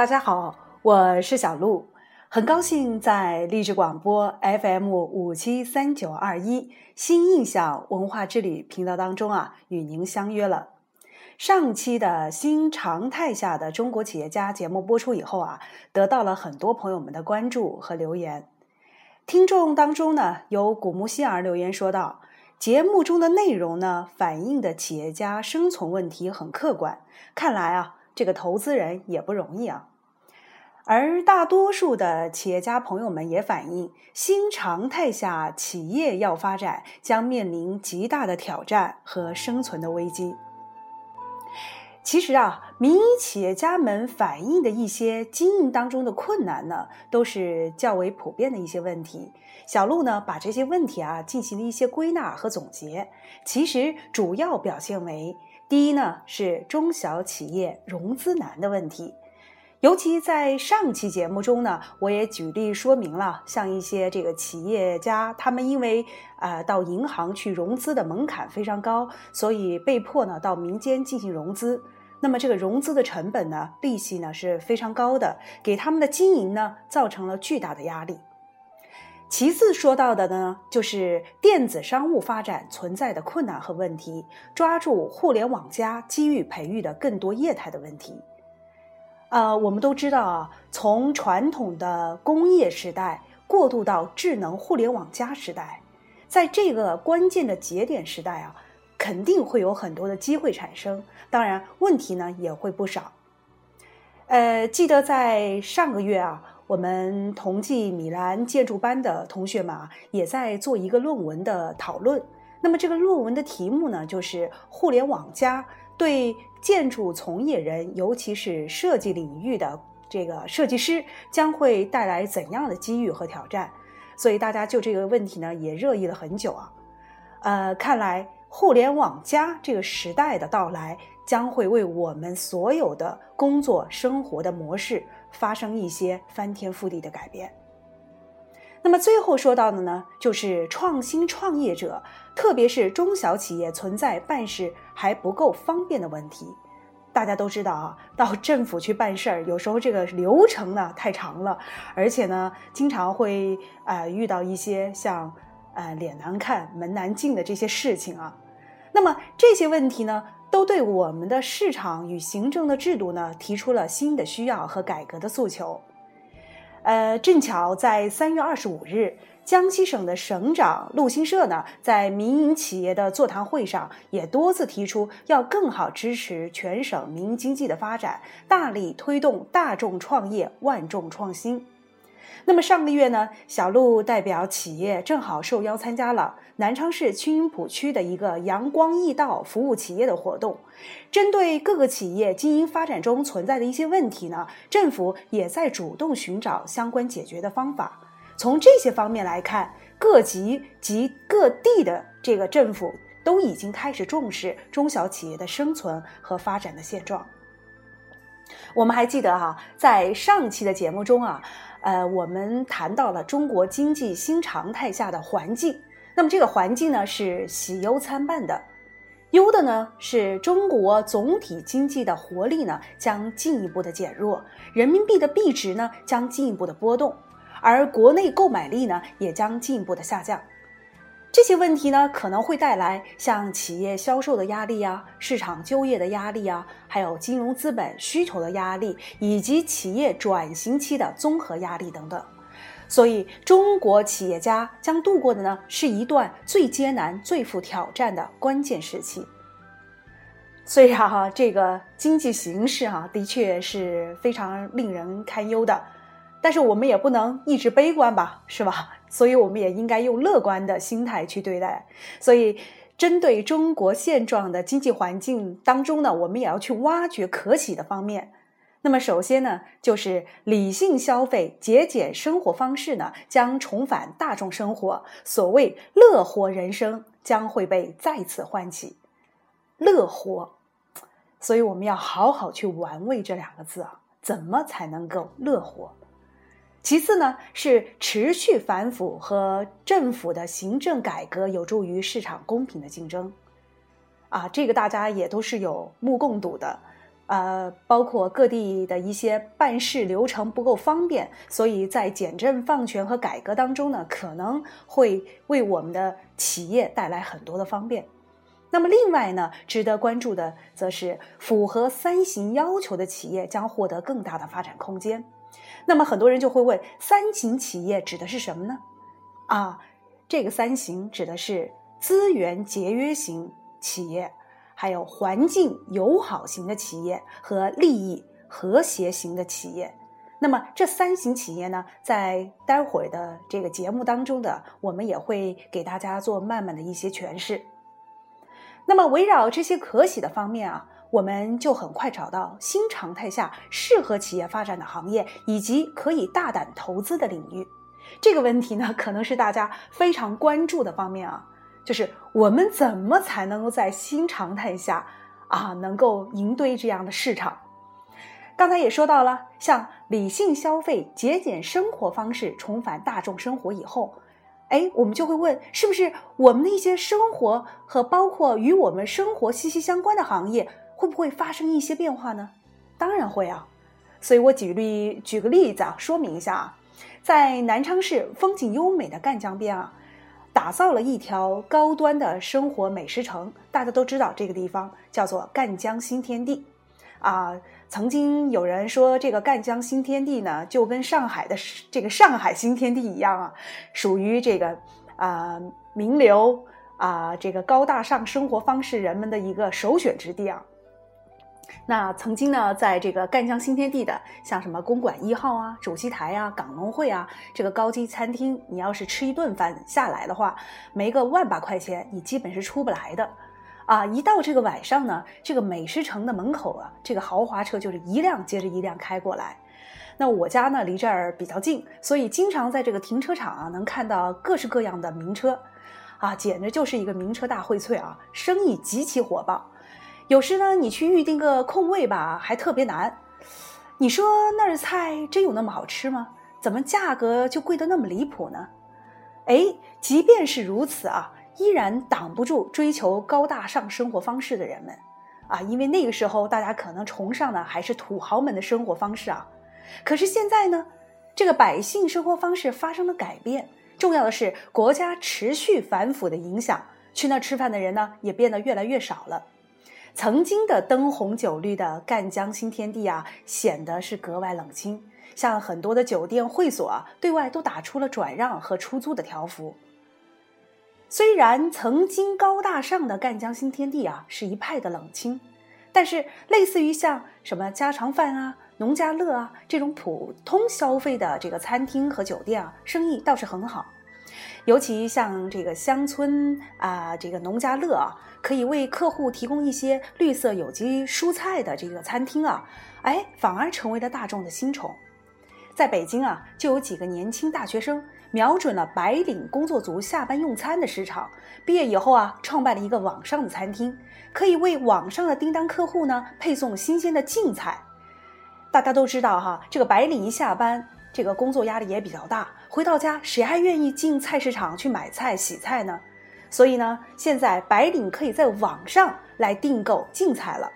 大家好，我是小鹿，很高兴在励志广播 FM 五七三九二一新印象文化之旅频道当中啊，与您相约了。上期的新常态下的中国企业家节目播出以后啊，得到了很多朋友们的关注和留言。听众当中呢，有古木希儿留言说道：“节目中的内容呢，反映的企业家生存问题很客观，看来啊。”这个投资人也不容易啊，而大多数的企业家朋友们也反映，新常态下企业要发展将面临极大的挑战和生存的危机。其实啊，民营企业家们反映的一些经营当中的困难呢，都是较为普遍的一些问题。小鹿呢，把这些问题啊进行了一些归纳和总结，其实主要表现为。第一呢是中小企业融资难的问题，尤其在上期节目中呢，我也举例说明了，像一些这个企业家，他们因为啊到银行去融资的门槛非常高，所以被迫呢到民间进行融资。那么这个融资的成本呢，利息呢是非常高的，给他们的经营呢造成了巨大的压力。其次说到的呢，就是电子商务发展存在的困难和问题，抓住互联网加机遇培育的更多业态的问题。呃，我们都知道啊，从传统的工业时代过渡到智能互联网加时代，在这个关键的节点时代啊，肯定会有很多的机会产生，当然问题呢也会不少。呃，记得在上个月啊。我们同济米兰建筑班的同学们啊，也在做一个论文的讨论。那么这个论文的题目呢，就是“互联网加对建筑从业人，尤其是设计领域的这个设计师，将会带来怎样的机遇和挑战？”所以大家就这个问题呢，也热议了很久啊。呃，看来互联网加这个时代的到来，将会为我们所有的工作生活的模式。发生一些翻天覆地的改变。那么最后说到的呢，就是创新创业者，特别是中小企业存在办事还不够方便的问题。大家都知道啊，到政府去办事儿，有时候这个流程呢太长了，而且呢，经常会啊遇到一些像呃脸难看、门难进的这些事情啊。那么这些问题呢？都对我们的市场与行政的制度呢提出了新的需要和改革的诉求。呃，正巧在三月二十五日，江西省的省长陆新社呢，在民营企业的座谈会上，也多次提出要更好支持全省民营经济的发展，大力推动大众创业、万众创新。那么上个月呢，小鹿代表企业正好受邀参加了南昌市青云浦区的一个阳光易道服务企业的活动。针对各个企业经营发展中存在的一些问题呢，政府也在主动寻找相关解决的方法。从这些方面来看，各级及各地的这个政府都已经开始重视中小企业的生存和发展的现状。我们还记得哈，在上期的节目中啊。呃，我们谈到了中国经济新常态下的环境，那么这个环境呢是喜忧参半的，忧的呢是中国总体经济的活力呢将进一步的减弱，人民币的币值呢将进一步的波动，而国内购买力呢也将进一步的下降。这些问题呢，可能会带来像企业销售的压力呀、市场就业的压力呀，还有金融资本需求的压力，以及企业转型期的综合压力等等。所以，中国企业家将度过的呢，是一段最艰难、最富挑战的关键时期。虽然哈，这个经济形势哈，的确是非常令人堪忧的。但是我们也不能一直悲观吧，是吧？所以我们也应该用乐观的心态去对待。所以，针对中国现状的经济环境当中呢，我们也要去挖掘可喜的方面。那么，首先呢，就是理性消费、节俭生活方式呢，将重返大众生活，所谓乐活人生将会被再次唤起。乐活，所以我们要好好去玩味这两个字啊，怎么才能够乐活？其次呢，是持续反腐和政府的行政改革有助于市场公平的竞争，啊，这个大家也都是有目共睹的，呃，包括各地的一些办事流程不够方便，所以在简政放权和改革当中呢，可能会为我们的企业带来很多的方便。那么，另外呢，值得关注的则是符合三型要求的企业将获得更大的发展空间。那么，很多人就会问，三型企业指的是什么呢？啊，这个三型指的是资源节约型企业。还有环境友好型的企业和利益和谐型的企业，那么这三型企业呢，在待会儿的这个节目当中的，我们也会给大家做慢慢的一些诠释。那么围绕这些可喜的方面啊，我们就很快找到新常态下适合企业发展的行业以及可以大胆投资的领域。这个问题呢，可能是大家非常关注的方面啊。就是我们怎么才能够在新常态下啊，能够赢对这样的市场？刚才也说到了，像理性消费、节俭生活方式重返大众生活以后，哎，我们就会问，是不是我们的一些生活和包括与我们生活息息相关的行业，会不会发生一些变化呢？当然会啊！所以我举例举个例子啊，说明一下啊，在南昌市风景优美的赣江边啊。打造了一条高端的生活美食城，大家都知道这个地方叫做赣江新天地，啊，曾经有人说这个赣江新天地呢，就跟上海的这个上海新天地一样啊，属于这个啊名流啊这个高大上生活方式人们的一个首选之地啊。那曾经呢，在这个赣江新天地的，像什么公馆一号啊、主席台啊、港农会啊，这个高级餐厅，你要是吃一顿饭下来的话，没个万把块钱，你基本是出不来的。啊，一到这个晚上呢，这个美食城的门口啊，这个豪华车就是一辆接着一辆开过来。那我家呢离这儿比较近，所以经常在这个停车场啊，能看到各式各样的名车，啊，简直就是一个名车大荟萃啊，生意极其火爆。有时呢，你去预定个空位吧，还特别难。你说那儿的菜真有那么好吃吗？怎么价格就贵得那么离谱呢？哎，即便是如此啊，依然挡不住追求高大上生活方式的人们啊，因为那个时候大家可能崇尚的还是土豪们的生活方式啊。可是现在呢，这个百姓生活方式发生了改变，重要的是国家持续反腐的影响，去那吃饭的人呢也变得越来越少了。曾经的灯红酒绿的赣江新天地啊，显得是格外冷清。像很多的酒店会所啊，对外都打出了转让和出租的条幅。虽然曾经高大上的赣江新天地啊，是一派的冷清，但是类似于像什么家常饭啊、农家乐啊这种普通消费的这个餐厅和酒店啊，生意倒是很好。尤其像这个乡村啊，这个农家乐啊。可以为客户提供一些绿色有机蔬菜的这个餐厅啊，哎，反而成为了大众的新宠。在北京啊，就有几个年轻大学生瞄准了白领工作族下班用餐的市场，毕业以后啊，创办了一个网上的餐厅，可以为网上的订单客户呢配送新鲜的净菜。大家都知道哈，这个白领一下班，这个工作压力也比较大，回到家谁还愿意进菜市场去买菜洗菜呢？所以呢，现在白领可以在网上来订购净菜了。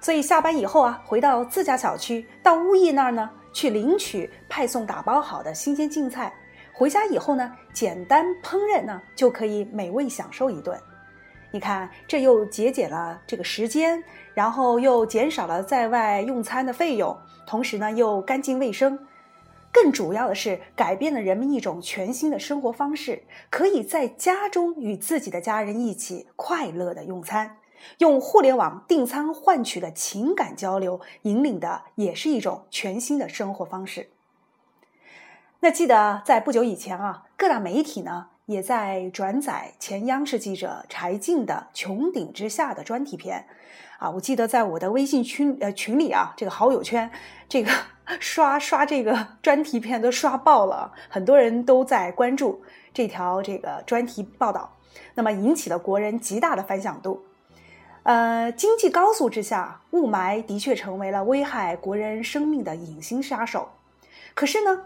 所以下班以后啊，回到自家小区，到物业那儿呢，去领取派送打包好的新鲜净菜。回家以后呢，简单烹饪呢，就可以美味享受一顿。你看，这又节俭了这个时间，然后又减少了在外用餐的费用，同时呢，又干净卫生。更主要的是，改变了人们一种全新的生活方式，可以在家中与自己的家人一起快乐的用餐，用互联网订餐换取的情感交流，引领的也是一种全新的生活方式。那记得在不久以前啊，各大媒体呢也在转载前央视记者柴静的《穹顶之下》的专题片，啊，我记得在我的微信群呃群里啊，这个好友圈，这个。刷刷这个 专题片都刷爆了，很多人都在关注这条这个专题报道，那么引起了国人极大的反响度。呃，经济高速之下，雾霾的确成为了危害国人生命的隐形杀手。可是呢，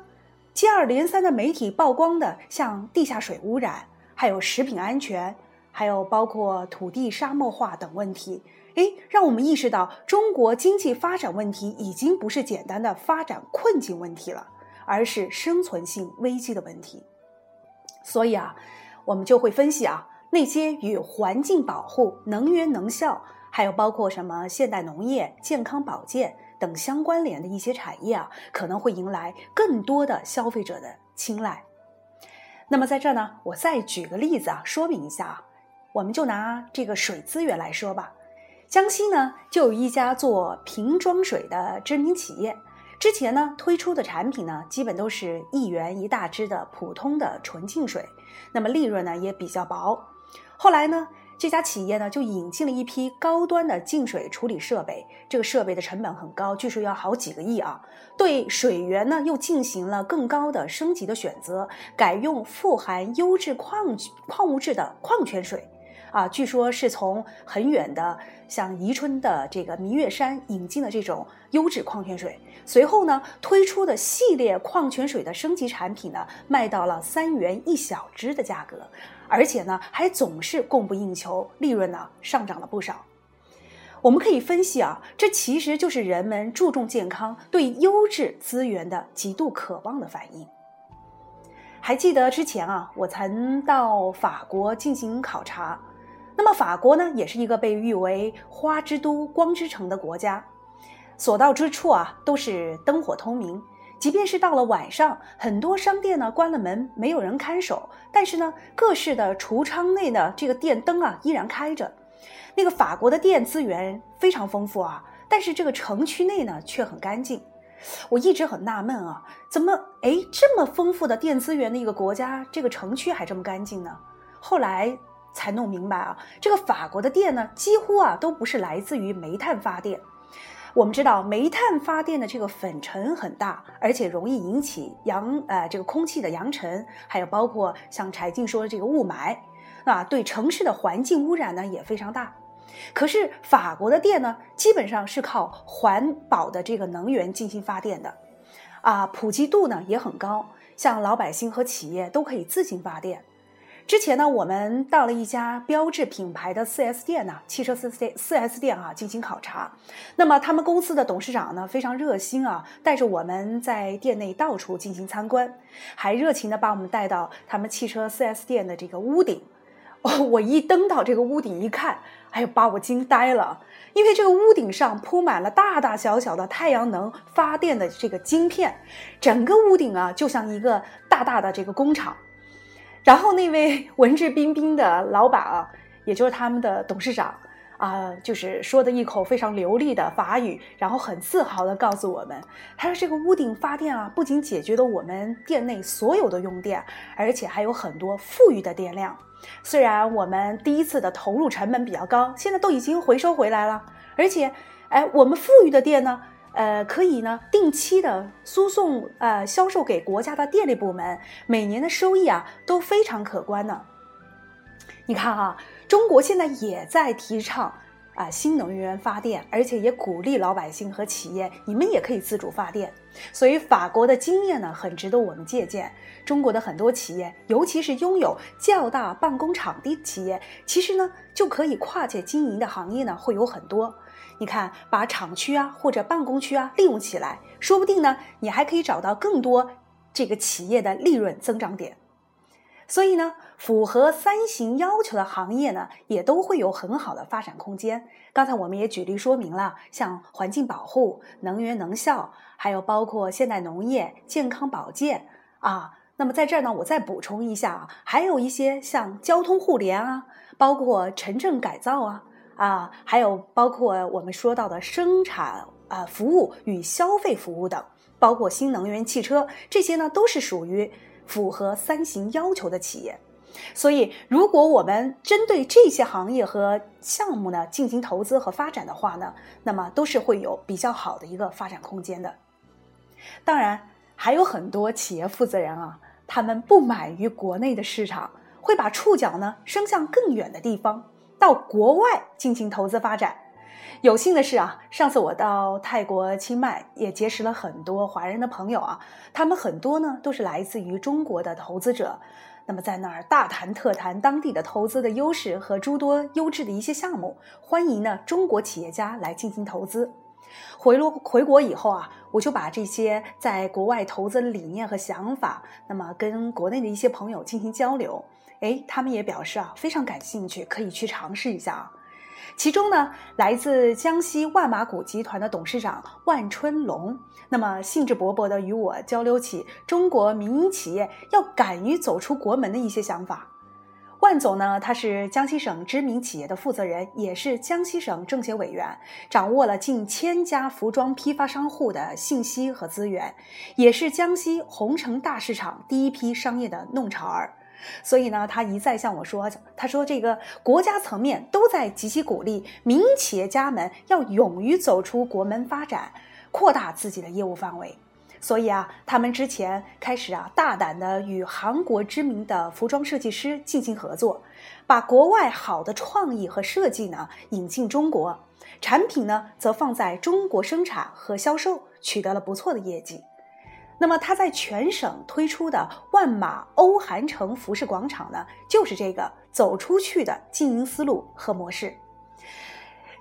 接二连三的媒体曝光的，像地下水污染，还有食品安全，还有包括土地沙漠化等问题。哎，让我们意识到中国经济发展问题已经不是简单的发展困境问题了，而是生存性危机的问题。所以啊，我们就会分析啊，那些与环境保护、能源能效，还有包括什么现代农业、健康保健等相关联的一些产业啊，可能会迎来更多的消费者的青睐。那么在这儿呢，我再举个例子啊，说明一下啊，我们就拿这个水资源来说吧。江西呢，就有一家做瓶装水的知名企业，之前呢推出的产品呢，基本都是一元一大支的普通的纯净水，那么利润呢也比较薄。后来呢，这家企业呢就引进了一批高端的净水处理设备，这个设备的成本很高，据说要好几个亿啊。对水源呢又进行了更高的升级的选择，改用富含优质矿矿物质的矿泉水。啊，据说是从很远的像宜春的这个明月山引进的这种优质矿泉水，随后呢推出的系列矿泉水的升级产品呢，卖到了三元一小支的价格，而且呢还总是供不应求，利润呢上涨了不少。我们可以分析啊，这其实就是人们注重健康、对优质资源的极度渴望的反应。还记得之前啊，我曾到法国进行考察。那么法国呢，也是一个被誉为“花之都、光之城”的国家，所到之处啊都是灯火通明。即便是到了晚上，很多商店呢关了门，没有人看守，但是呢，各式的橱窗内的这个电灯啊依然开着。那个法国的电资源非常丰富啊，但是这个城区内呢却很干净。我一直很纳闷啊，怎么哎这么丰富的电资源的一个国家，这个城区还这么干净呢？后来。才弄明白啊，这个法国的电呢，几乎啊都不是来自于煤炭发电。我们知道，煤炭发电的这个粉尘很大，而且容易引起扬呃这个空气的扬尘，还有包括像柴静说的这个雾霾啊，对城市的环境污染呢也非常大。可是法国的电呢，基本上是靠环保的这个能源进行发电的，啊，普及度呢也很高，像老百姓和企业都可以自行发电。之前呢，我们到了一家标志品牌的 4S 店呢，汽车 4S 店 4S 店啊进行考察。那么他们公司的董事长呢非常热心啊，带着我们在店内到处进行参观，还热情的把我们带到他们汽车 4S 店的这个屋顶。哦，我一登到这个屋顶一看，哎呦，把我惊呆了，因为这个屋顶上铺满了大大小小的太阳能发电的这个晶片，整个屋顶啊就像一个大大的这个工厂。然后那位文质彬彬的老板啊，也就是他们的董事长啊，就是说的一口非常流利的法语，然后很自豪的告诉我们，他说这个屋顶发电啊，不仅解决了我们店内所有的用电，而且还有很多富裕的电量。虽然我们第一次的投入成本比较高，现在都已经回收回来了，而且，哎，我们富裕的电呢？呃，可以呢，定期的输送呃销售给国家的电力部门，每年的收益啊都非常可观呢。你看哈，中国现在也在提倡啊新能源发电，而且也鼓励老百姓和企业，你们也可以自主发电。所以法国的经验呢，很值得我们借鉴。中国的很多企业，尤其是拥有较大办公场地企业，其实呢就可以跨界经营的行业呢会有很多。你看，把厂区啊或者办公区啊利用起来，说不定呢，你还可以找到更多这个企业的利润增长点。所以呢，符合三型要求的行业呢，也都会有很好的发展空间。刚才我们也举例说明了，像环境保护、能源能效，还有包括现代农业、健康保健啊。那么在这儿呢，我再补充一下啊，还有一些像交通互联啊，包括城镇改造啊。啊，还有包括我们说到的生产啊、服务与消费服务等，包括新能源汽车，这些呢都是属于符合三型要求的企业。所以，如果我们针对这些行业和项目呢进行投资和发展的话呢，那么都是会有比较好的一个发展空间的。当然，还有很多企业负责人啊，他们不满于国内的市场，会把触角呢伸向更远的地方。到国外进行投资发展，有幸的是啊，上次我到泰国清迈，也结识了很多华人的朋友啊。他们很多呢都是来自于中国的投资者，那么在那儿大谈特谈当地的投资的优势和诸多优质的一些项目，欢迎呢中国企业家来进行投资。回落回国以后啊，我就把这些在国外投资的理念和想法，那么跟国内的一些朋友进行交流。哎，他们也表示啊非常感兴趣，可以去尝试一下啊。其中呢，来自江西万马谷集团的董事长万春龙，那么兴致勃勃地与我交流起中国民营企业要敢于走出国门的一些想法。万总呢，他是江西省知名企业的负责人，也是江西省政协委员，掌握了近千家服装批发商户的信息和资源，也是江西红城大市场第一批商业的弄潮儿。所以呢，他一再向我说：“他说这个国家层面都在积极鼓励民营企业家们要勇于走出国门发展，扩大自己的业务范围。所以啊，他们之前开始啊，大胆的与韩国知名的服装设计师进行合作，把国外好的创意和设计呢引进中国，产品呢则放在中国生产和销售，取得了不错的业绩。”那么他在全省推出的万马欧韩城服饰广场呢，就是这个走出去的经营思路和模式。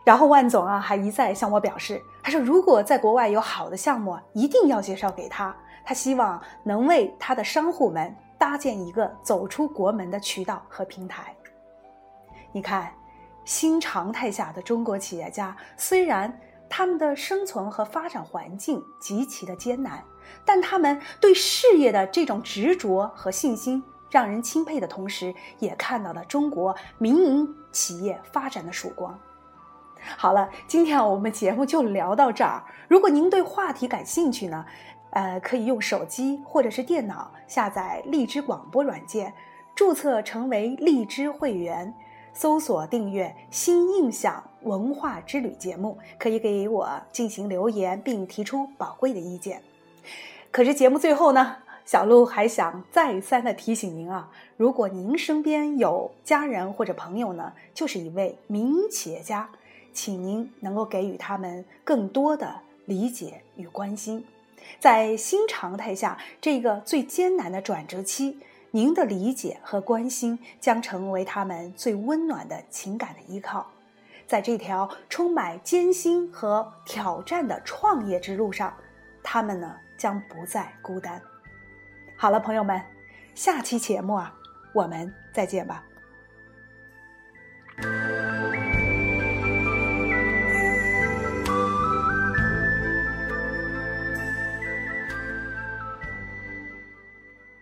然后万总啊，还一再向我表示，他说如果在国外有好的项目，一定要介绍给他。他希望能为他的商户们搭建一个走出国门的渠道和平台。你看，新常态下的中国企业家，虽然他们的生存和发展环境极其的艰难。但他们对事业的这种执着和信心，让人钦佩的同时，也看到了中国民营企业发展的曙光。好了，今天，我们节目就聊到这儿。如果您对话题感兴趣呢，呃，可以用手机或者是电脑下载荔枝广播软件，注册成为荔枝会员，搜索订阅“新印象文化之旅”节目，可以给我进行留言，并提出宝贵的意见。可是节目最后呢，小鹿还想再三的提醒您啊，如果您身边有家人或者朋友呢，就是一位民营企业家，请您能够给予他们更多的理解与关心。在新常态下这个最艰难的转折期，您的理解和关心将成为他们最温暖的情感的依靠。在这条充满艰辛和挑战的创业之路上，他们呢？将不再孤单。好了，朋友们，下期节目啊，我们再见吧。